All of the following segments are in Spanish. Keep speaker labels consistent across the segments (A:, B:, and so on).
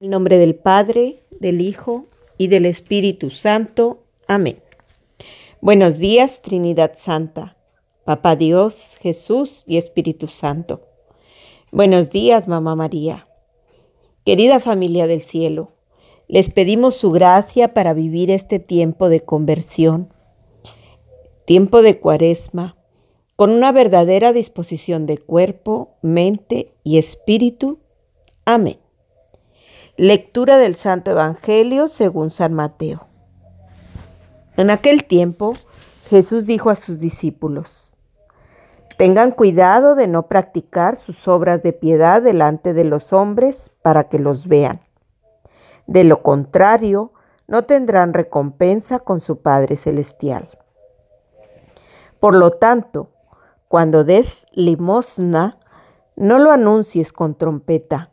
A: El nombre del Padre, del Hijo y del Espíritu Santo. Amén. Buenos días, Trinidad Santa, Papá Dios, Jesús y Espíritu Santo. Buenos días, Mamá María. Querida familia del cielo, les pedimos su gracia para vivir este tiempo de conversión, tiempo de cuaresma, con una verdadera disposición de cuerpo, mente y espíritu. Amén. Lectura del Santo Evangelio según San Mateo. En aquel tiempo Jesús dijo a sus discípulos, Tengan cuidado de no practicar sus obras de piedad delante de los hombres para que los vean. De lo contrario, no tendrán recompensa con su Padre Celestial. Por lo tanto, cuando des limosna, no lo anuncies con trompeta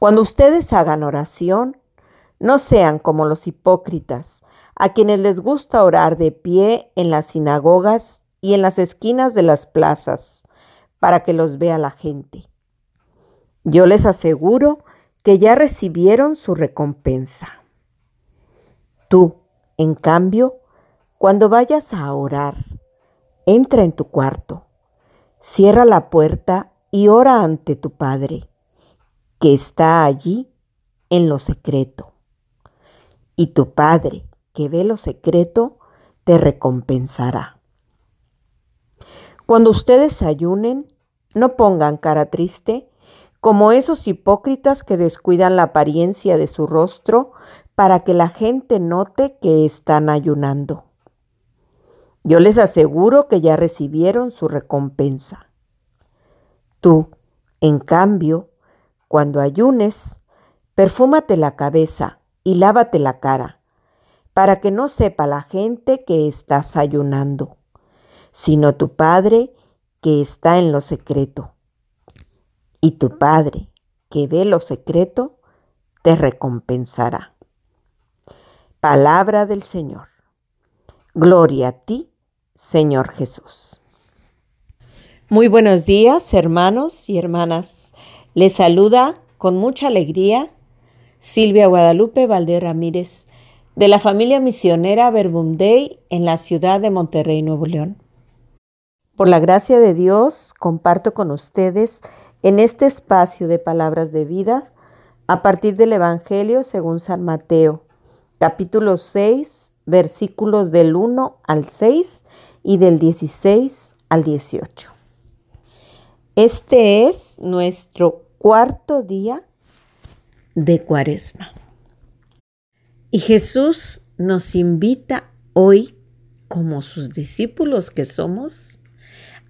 A: Cuando ustedes hagan oración, no sean como los hipócritas, a quienes les gusta orar de pie en las sinagogas y en las esquinas de las plazas, para que los vea la gente. Yo les aseguro que ya recibieron su recompensa. Tú, en cambio, cuando vayas a orar, entra en tu cuarto, cierra la puerta y ora ante tu Padre que está allí en lo secreto. Y tu Padre, que ve lo secreto, te recompensará. Cuando ustedes ayunen, no pongan cara triste como esos hipócritas que descuidan la apariencia de su rostro para que la gente note que están ayunando. Yo les aseguro que ya recibieron su recompensa. Tú, en cambio, cuando ayunes, perfúmate la cabeza y lávate la cara, para que no sepa la gente que estás ayunando, sino tu Padre que está en lo secreto. Y tu Padre que ve lo secreto, te recompensará. Palabra del Señor. Gloria a ti, Señor Jesús. Muy buenos días, hermanos y hermanas. Les saluda con mucha alegría Silvia Guadalupe Valdés Ramírez de la familia misionera Verbum Dei en la ciudad de Monterrey, Nuevo León. Por la gracia de Dios, comparto con ustedes en este espacio de palabras de vida a partir del Evangelio según San Mateo, capítulo 6, versículos del 1 al 6 y del 16 al 18. Este es nuestro cuarto día de cuaresma. Y Jesús nos invita hoy, como sus discípulos que somos,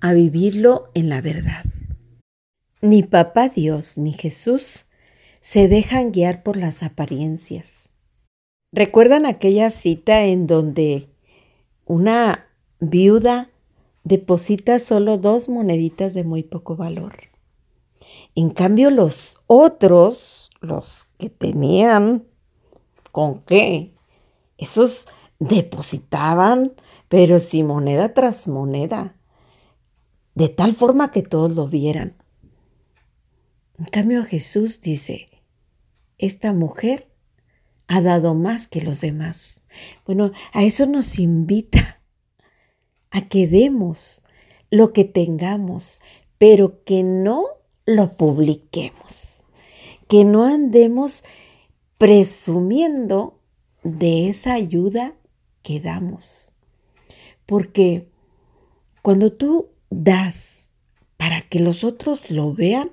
A: a vivirlo en la verdad. Ni Papá Dios ni Jesús se dejan guiar por las apariencias. ¿Recuerdan aquella cita en donde una viuda deposita solo dos moneditas de muy poco valor. En cambio, los otros, los que tenían con qué, esos depositaban, pero si moneda tras moneda, de tal forma que todos lo vieran. En cambio, Jesús dice, esta mujer ha dado más que los demás. Bueno, a eso nos invita a que demos lo que tengamos, pero que no lo publiquemos, que no andemos presumiendo de esa ayuda que damos. Porque cuando tú das para que los otros lo vean,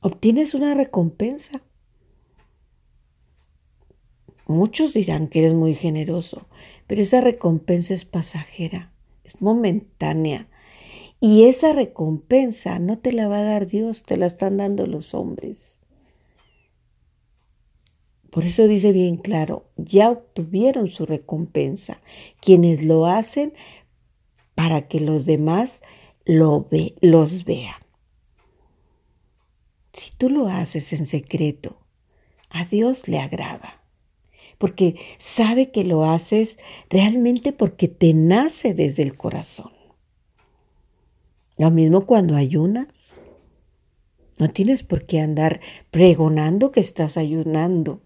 A: obtienes una recompensa. Muchos dirán que eres muy generoso, pero esa recompensa es pasajera, es momentánea. Y esa recompensa no te la va a dar Dios, te la están dando los hombres. Por eso dice bien claro, ya obtuvieron su recompensa. Quienes lo hacen para que los demás los vean. Si tú lo haces en secreto, a Dios le agrada, porque sabe que lo haces realmente porque te nace desde el corazón. Lo mismo cuando ayunas. No tienes por qué andar pregonando que estás ayunando,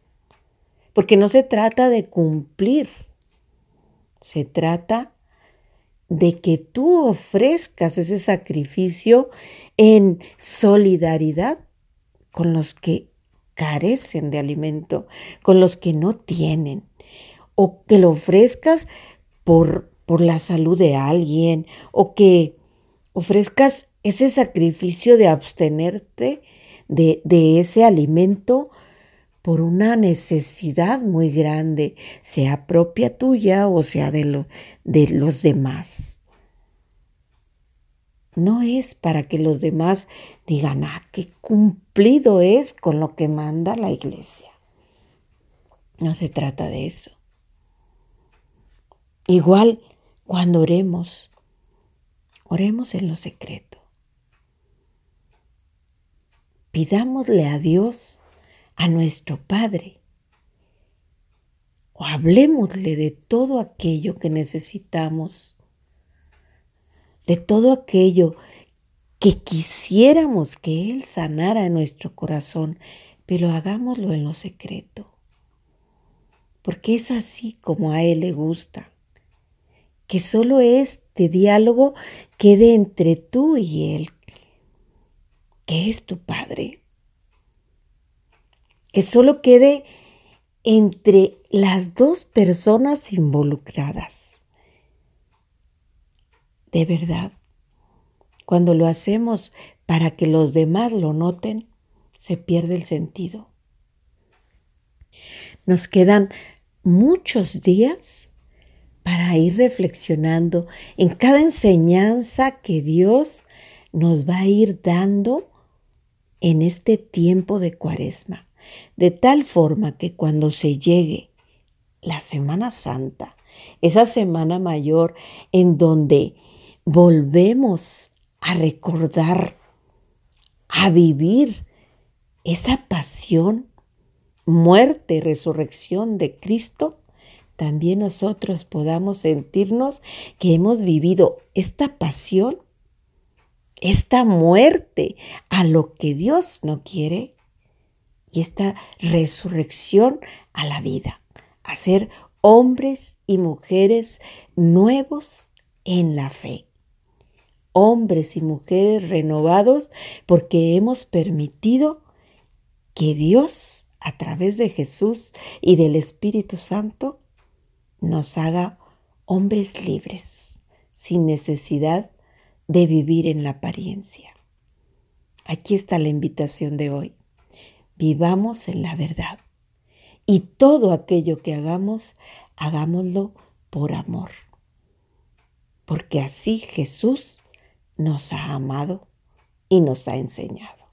A: porque no se trata de cumplir, se trata de que tú ofrezcas ese sacrificio en solidaridad con los que carecen de alimento, con los que no tienen, o que lo ofrezcas por, por la salud de alguien, o que ofrezcas ese sacrificio de abstenerte de, de ese alimento por una necesidad muy grande, sea propia tuya o sea de, lo, de los demás. No es para que los demás digan, ah, qué cumplido es con lo que manda la iglesia. No se trata de eso. Igual cuando oremos, oremos en lo secreto. pidámosle a Dios, a nuestro Padre, o hablemosle de todo aquello que necesitamos, de todo aquello que quisiéramos que Él sanara en nuestro corazón, pero hagámoslo en lo secreto, porque es así como a Él le gusta, que solo este diálogo quede entre tú y Él, que es tu Padre. Que solo quede entre las dos personas involucradas. De verdad, cuando lo hacemos para que los demás lo noten, se pierde el sentido. Nos quedan muchos días para ir reflexionando en cada enseñanza que Dios nos va a ir dando en este tiempo de cuaresma, de tal forma que cuando se llegue la Semana Santa, esa semana mayor en donde volvemos a recordar, a vivir esa pasión, muerte, resurrección de Cristo, también nosotros podamos sentirnos que hemos vivido esta pasión esta muerte a lo que Dios no quiere y esta resurrección a la vida, a ser hombres y mujeres nuevos en la fe. Hombres y mujeres renovados porque hemos permitido que Dios, a través de Jesús y del Espíritu Santo, nos haga hombres libres, sin necesidad de vivir en la apariencia. Aquí está la invitación de hoy. Vivamos en la verdad. Y todo aquello que hagamos, hagámoslo por amor. Porque así Jesús nos ha amado y nos ha enseñado.